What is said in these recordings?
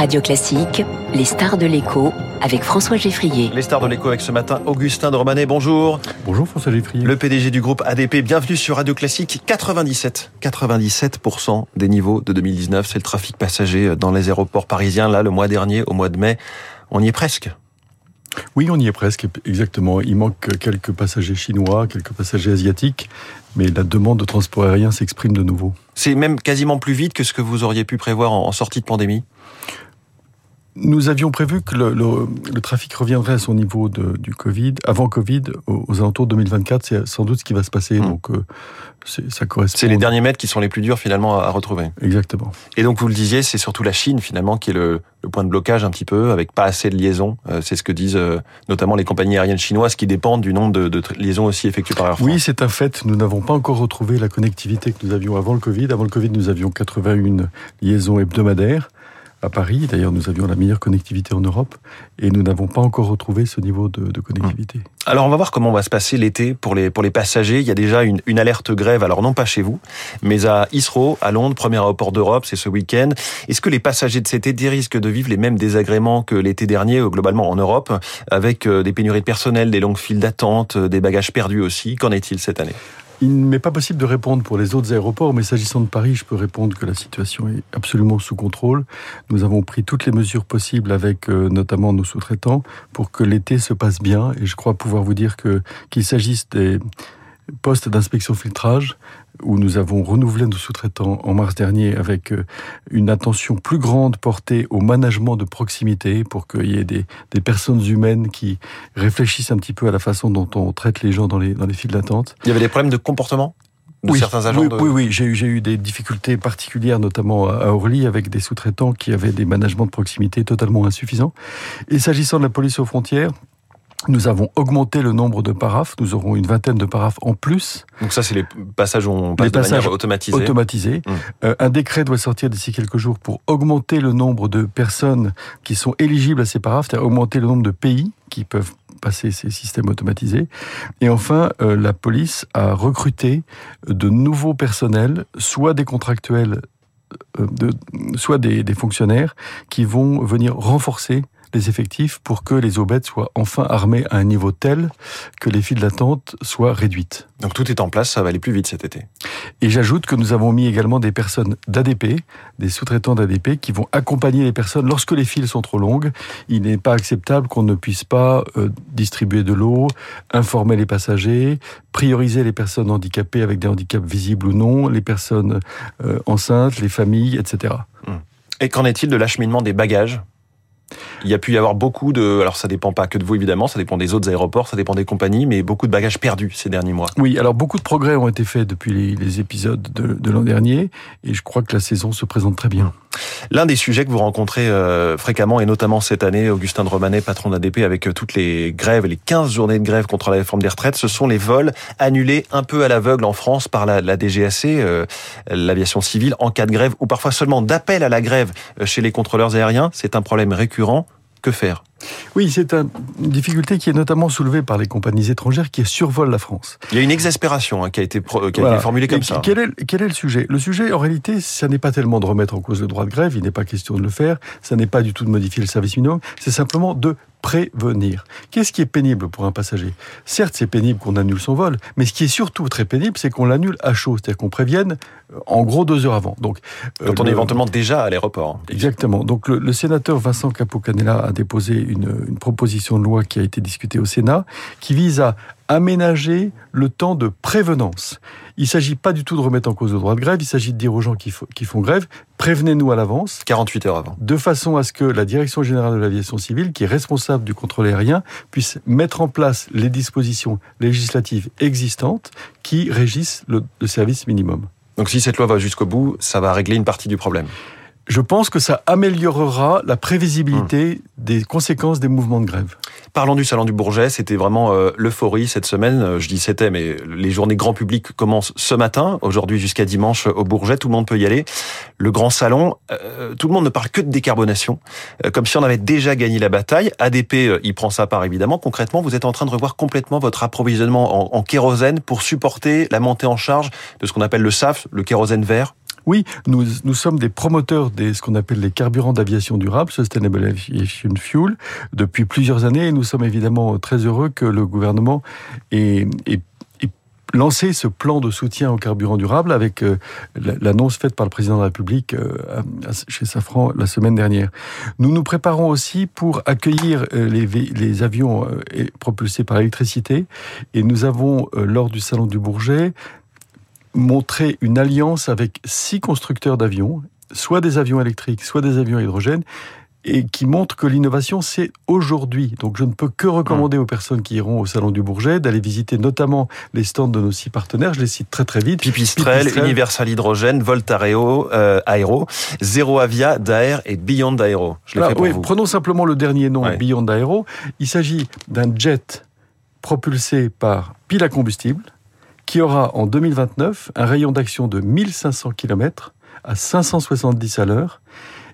Radio Classique, les stars de l'écho avec François Geffrier. Les stars de l'écho avec ce matin Augustin de Romanet, bonjour. Bonjour François Geffrier. Le PDG du groupe ADP, bienvenue sur Radio Classique. 97, 97% des niveaux de 2019, c'est le trafic passager dans les aéroports parisiens. Là, le mois dernier, au mois de mai, on y est presque. Oui, on y est presque, exactement. Il manque quelques passagers chinois, quelques passagers asiatiques, mais la demande de transport aérien s'exprime de nouveau. C'est même quasiment plus vite que ce que vous auriez pu prévoir en sortie de pandémie? Nous avions prévu que le, le, trafic reviendrait à son niveau de, du Covid, avant Covid, aux, alentours de 2024. C'est sans doute ce qui va se passer. Mmh. Donc, euh, ça correspond. C'est les derniers mètres qui sont les plus durs finalement à, retrouver. Exactement. Et donc, vous le disiez, c'est surtout la Chine finalement qui est le, le, point de blocage un petit peu, avec pas assez de liaisons. Euh, c'est ce que disent euh, notamment les compagnies aériennes chinoises qui dépendent du nombre de, de liaisons aussi effectuées par Air France. Oui, c'est un fait. Nous n'avons pas encore retrouvé la connectivité que nous avions avant le Covid. Avant le Covid, nous avions 81 liaisons hebdomadaires à Paris. D'ailleurs, nous avions la meilleure connectivité en Europe et nous n'avons pas encore retrouvé ce niveau de, connectivité. Alors, on va voir comment va se passer l'été pour les, pour les passagers. Il y a déjà une, une, alerte grève, alors non pas chez vous, mais à Heathrow, à Londres, premier aéroport d'Europe, c'est ce week-end. Est-ce que les passagers de cet été risquent de vivre les mêmes désagréments que l'été dernier, euh, globalement en Europe, avec euh, des pénuries de personnel, des longues files d'attente, euh, des bagages perdus aussi? Qu'en est-il cette année? Il m'est pas possible de répondre pour les autres aéroports, mais s'agissant de Paris, je peux répondre que la situation est absolument sous contrôle. Nous avons pris toutes les mesures possibles avec euh, notamment nos sous-traitants pour que l'été se passe bien. Et je crois pouvoir vous dire que qu'il s'agisse des postes d'inspection filtrage, où nous avons renouvelé nos sous-traitants en mars dernier avec euh, une attention plus grande portée au management de proximité pour qu'il y ait des, des, personnes humaines qui réfléchissent un petit peu à la façon dont on traite les gens dans les, dans les files d'attente. Il y avait des problèmes de comportement de oui, certains agents oui, de... oui, oui, j'ai eu, j'ai eu des difficultés particulières, notamment à Orly, avec des sous-traitants qui avaient des managements de proximité totalement insuffisants. Et s'agissant de la police aux frontières, nous avons augmenté le nombre de paraphes. Nous aurons une vingtaine de paraphes en plus. Donc ça, c'est les passages où on passe les de passages manière automatisée. automatisés. Mmh. Euh, un décret doit sortir d'ici quelques jours pour augmenter le nombre de personnes qui sont éligibles à ces paraphes, c'est-à-dire augmenter le nombre de pays qui peuvent passer ces systèmes automatisés. Et enfin, euh, la police a recruté de nouveaux personnels, soit des contractuels, euh, de, soit des, des fonctionnaires, qui vont venir renforcer les effectifs pour que les obètes soient enfin armés à un niveau tel que les files d'attente soient réduites. Donc tout est en place, ça va aller plus vite cet été. Et j'ajoute que nous avons mis également des personnes d'ADP, des sous-traitants d'ADP, qui vont accompagner les personnes lorsque les files sont trop longues. Il n'est pas acceptable qu'on ne puisse pas euh, distribuer de l'eau, informer les passagers, prioriser les personnes handicapées avec des handicaps visibles ou non, les personnes euh, enceintes, les familles, etc. Et qu'en est-il de l'acheminement des bagages? Il y a pu y avoir beaucoup de, alors ça dépend pas que de vous évidemment, ça dépend des autres aéroports, ça dépend des compagnies, mais beaucoup de bagages perdus ces derniers mois. Oui, alors beaucoup de progrès ont été faits depuis les, épisodes de, de l'an dernier, et je crois que la saison se présente très bien. L'un des sujets que vous rencontrez euh, fréquemment, et notamment cette année, Augustin de Romanet, patron d'ADP, avec euh, toutes les grèves, les 15 journées de grève contre la réforme des retraites, ce sont les vols annulés un peu à l'aveugle en France par la, DGAC, euh, l'aviation civile, en cas de grève, ou parfois seulement d'appel à la grève euh, chez les contrôleurs aériens. C'est un problème récurrent. Que faire? Oui, c'est une difficulté qui est notamment soulevée par les compagnies étrangères qui survolent la France. Il y a une exaspération hein, qui a été, qui a voilà. été formulée comme Et ça. Quel est, quel est le sujet? Le sujet, en réalité, ça n'est pas tellement de remettre en cause le droit de grève, il n'est pas question de le faire, ça n'est pas du tout de modifier le service minimum, c'est simplement de prévenir. Qu'est-ce qui est pénible pour un passager? Certes, c'est pénible qu'on annule son vol, mais ce qui est surtout très pénible, c'est qu'on l'annule à chaud, c'est-à-dire qu'on prévienne en gros deux heures avant. Donc, quand euh, on est éventuellement déjà à l'aéroport. Exactement. Donc le, le, sénateur Vincent Capo-Canella a déposé une, une proposition de loi qui a été discutée au Sénat, qui vise à aménager le temps de prévenance. Il ne s'agit pas du tout de remettre en cause le droit de grève, il s'agit de dire aux gens qui, qui font grève, prévenez-nous à l'avance. 48 heures avant. De façon à ce que la Direction générale de l'aviation civile, qui est responsable du contrôle aérien, puisse mettre en place les dispositions législatives existantes qui régissent le, le service minimum. Donc si cette loi va jusqu'au bout, ça va régler une partie du problème je pense que ça améliorera la prévisibilité mmh. des conséquences des mouvements de grève. Parlons du salon du Bourget, c'était vraiment euh, l'euphorie cette semaine. Euh, je dis c'était, mais les journées grand public commencent ce matin, aujourd'hui jusqu'à dimanche au Bourget, tout le monde peut y aller. Le grand salon, euh, tout le monde ne parle que de décarbonation, euh, comme si on avait déjà gagné la bataille. ADP euh, y prend sa part évidemment. Concrètement, vous êtes en train de revoir complètement votre approvisionnement en, en kérosène pour supporter la montée en charge de ce qu'on appelle le SAF, le kérosène vert Oui, nous, sommes des promoteurs de ce qu'on appelle les carburants d'aviation durable, Sustainable Aviation Fuel, depuis plusieurs années et nous sommes évidemment très heureux que le gouvernement ait, ait lancé ce plan de soutien au carburant durable avec euh, l'annonce faite par le président de la République euh, chez Safran la semaine dernière. Nous nous préparons aussi pour accueillir euh, les avions propulsés par l'électricité et nous avons, lors du Salon du Bourget, montré une alliance avec six constructeurs d'avions, soit des avions électriques, soit des avions à hydrogène, et qui montre que l'innovation, c'est aujourd'hui. Donc je ne peux que recommander aux personnes qui iront au Salon du Bourget d'aller visiter notamment les stands de nos six partenaires. Je les cite très très vite. Pipistrel, Universal Hydrogène, Voltareo, euh, Aero, Zero Avia, Daer et Beyond Aero. Je pour oui, vous. Prenons simplement le dernier nom, Beyond Aero. Il s'agit d'un jet propulsé par pile à combustible qui aura en 2029 un rayon d'action de 1500 km à 570 à l'heure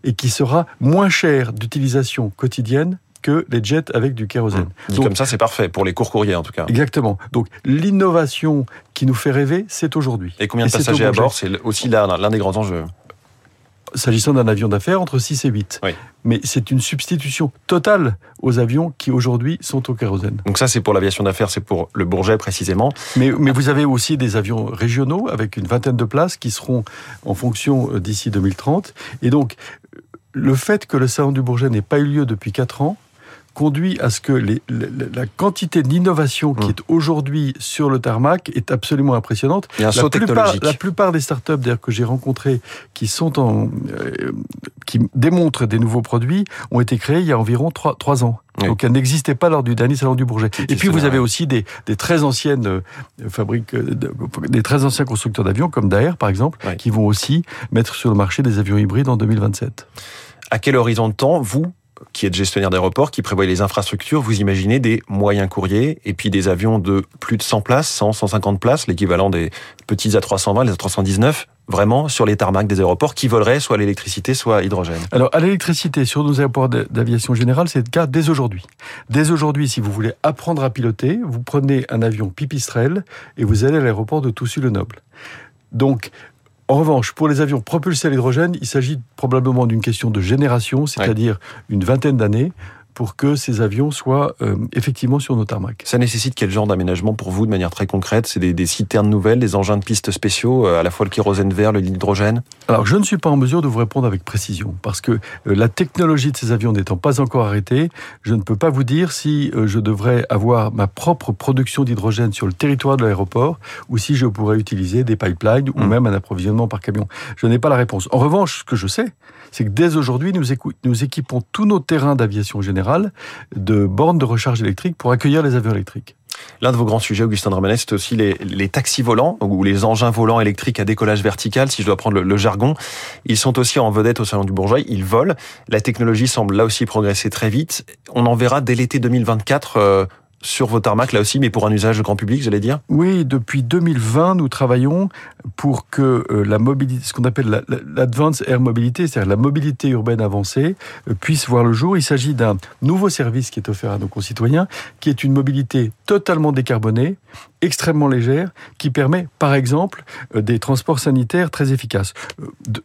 et qui sera moins cher d'utilisation quotidienne que les jets avec du kérosène. Mmh. Donc, comme ça, c'est parfait, pour les courts courriers en tout cas. Exactement. Donc l'innovation qui nous fait rêver, c'est aujourd'hui. Et combien de passagers à bord C'est aussi l'un des grands enjeux s'agissant d'un avion d'affaires, entre 6 et 8. Mais c'est une substitution totale aux avions qui aujourd'hui sont au kérosène. Donc ça, c'est pour l'aviation d'affaires, c'est pour le Bourget précisément. Mais, mais vous avez aussi des avions régionaux avec une vingtaine de places qui seront en fonction euh, d'ici 2030. Et donc, le fait que le salon du Bourget n'ait pas eu lieu depuis 4 ans conduit à ce que les, la, quantité d'innovation qui mmh. est aujourd'hui sur le tarmac est absolument impressionnante. Il y a un la, plupart, la plupart des startups que j'ai rencontrées qui sont en, euh, qui démontrent des nouveaux produits ont été créées il y a environ 3, 3 ans. Donc elles n'existaient pas lors du dernier salon du Bourget. Et puis vous avez aussi des, des, très anciennes euh, fabriques, euh, des très anciens constructeurs d'avions comme Daher par exemple, qui vont aussi mettre sur le marché des avions hybrides en 2027 à quel horizon de temps, vous, qui êtes gestionnaire d'aéroport, qui prévoyez les infrastructures, vous imaginez des moyens courriers et puis des avions de plus de 100 places, 100, 150 places, l'équivalent des petits A320, les A319, vraiment sur les tarmacs des aéroports qui voleraient soit l'électricité, soit à hydrogène Alors, à l'électricité, sur nos aéroports d'aviation générale, c'est le cas dès aujourd'hui. Dès aujourd'hui, si vous voulez apprendre à piloter, vous prenez un avion pipistrel et vous allez à l'aéroport de Toussy-le-Noble. Donc, en revanche, pour les avions propulsés à l'hydrogène, il s'agit probablement d'une question de génération, c'est-à-dire une vingtaine d'années pour que ces avions soient euh, effectivement sur nos tarmacs. Ça nécessite quel genre d'aménagement pour vous de manière très concrète? C'est des, des, citernes nouvelles, des engins de piste spéciaux, euh, à la fois le kérosène vert, le l'hydrogène Alors je ne suis pas en mesure de vous répondre avec précision parce que euh, la technologie de ces avions n'étant pas encore arrêtée, je ne peux pas vous dire si je devrais avoir ma propre production d'hydrogène sur le territoire de l'aéroport ou si je pourrais utiliser des pipelines ou hmm. même un approvisionnement par camion. Je n'ai pas la réponse. En revanche, ce que je sais, c'est que dès aujourd'hui, nous, nous équipons tous nos terrains d'aviation générale de bornes de recharge électrique pour accueillir les avions électriques. L'un de vos grands sujets, Augustin Dramanet, c'est aussi les, taxis volants ou les engins volants électriques à décollage vertical, si je dois prendre le, jargon. Ils sont aussi en vedette au Salon du Bourgeois, ils volent. La technologie semble là aussi progresser très vite. On en verra dès l'été 2024 sur vos tarmacs là aussi, mais pour un usage grand public, j'allais dire Oui, depuis 2020, nous travaillons pour que euh, la mobilité, ce qu'on appelle l'advance air mobilité, c'est-à-dire la mobilité urbaine avancée, euh, puisse voir le jour. Il s'agit d'un nouveau service qui est offert à nos concitoyens, qui est une mobilité totalement décarbonée, extrêmement légère, qui permet, par exemple, euh, des transports sanitaires très efficaces.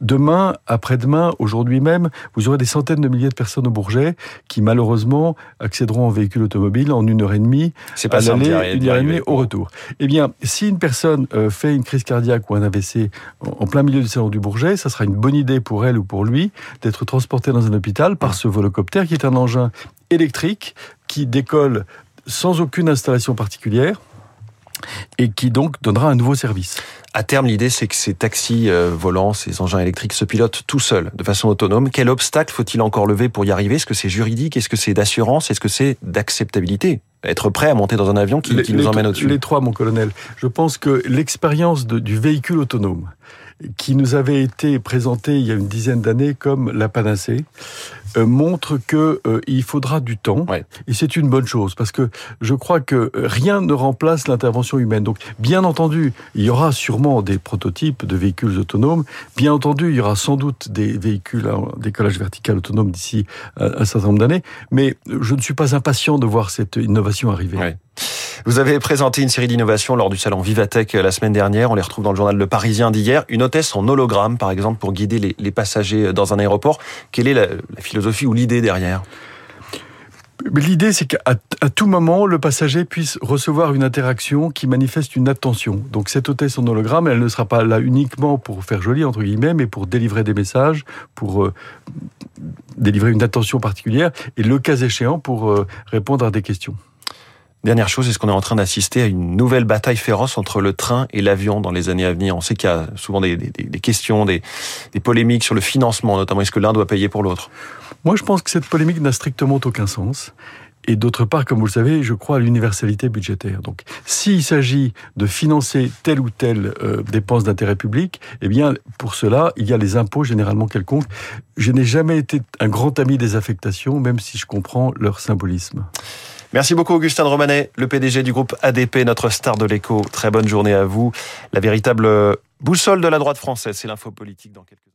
Demain, après-demain, aujourd'hui même, vous aurez des centaines de milliers de personnes au Bourget qui, malheureusement, accéderont en véhicule automobile en une heure et demie c'est pas à l'aller, une heure et demie au retour. Eh bien, si une personne fait une crise cardiaque ou un AVC en plein milieu du salon du Bourget, ça sera une bonne idée pour elle ou pour lui d'être transporté dans un hôpital par ce volocoptère qui est un engin électrique qui décolle sans aucune installation particulière et qui donc donnera un nouveau service. À terme, l'idée, c'est que ces taxis euh, volants, ces engins électriques se pilotent tout seuls, de façon autonome. Quel obstacle faut-il encore lever pour y arriver? Est-ce que c'est juridique? Est-ce que c'est d'assurance? Est-ce que c'est d'acceptabilité? Être prêt à monter dans un avion qui, qui nous emmène au-dessus Les trois, mon colonel. Je pense que l'expérience du véhicule autonome, qui nous avait été présenté il y a une dizaine d'années comme la panacée, euh, montre que euh, il faudra du temps et c'est une bonne chose parce que je crois que rien ne remplace l'intervention humaine. Donc bien entendu, il y aura sûrement des prototypes de véhicules autonomes. Bien entendu, il y aura sans doute des véhicules à décollage vertical autonome d'ici un certain nombre d'années, mais je ne suis pas impatient de voir cette innovation arriver. Vous avez présenté une série d'innovations lors du salon Vivatech la semaine dernière. On les retrouve dans le journal Le Parisien d'hier. Une hôtesse en hologramme, par exemple, pour guider les, passagers dans un aéroport. Quelle est la, philosophie ou l'idée derrière? L'idée, c'est qu'à tout moment, le passager puisse recevoir une interaction qui manifeste une attention. Donc cette hôtesse en hologramme, elle ne sera pas là uniquement pour faire joli, entre guillemets, mais pour délivrer des messages, pour euh, délivrer une attention particulière, et le cas échéant, pour euh, répondre à des questions. Dernière chose, est-ce qu'on est en train d'assister à une nouvelle bataille féroce entre le train et l'avion dans les années à venir? On sait qu'il y a souvent des, des, des questions, des, des, polémiques sur le financement, notamment est-ce que l'un doit payer pour l'autre? Moi, je pense que cette polémique n'a strictement aucun sens. Et d'autre part, comme vous le savez, je crois à l'universalité budgétaire. Donc, s'il s'agit de financer telle ou telle euh, dépense d'intérêt public, eh bien, pour cela, il y a les impôts généralement quelconques. Je n'ai jamais été un grand ami des affectations, même si je comprends leur symbolisme. Merci beaucoup Augustin Romanet, le PDG du groupe ADP, notre star de l'écho. Très bonne journée à vous. La véritable boussole de la droite française, c'est l'info politique dans quelques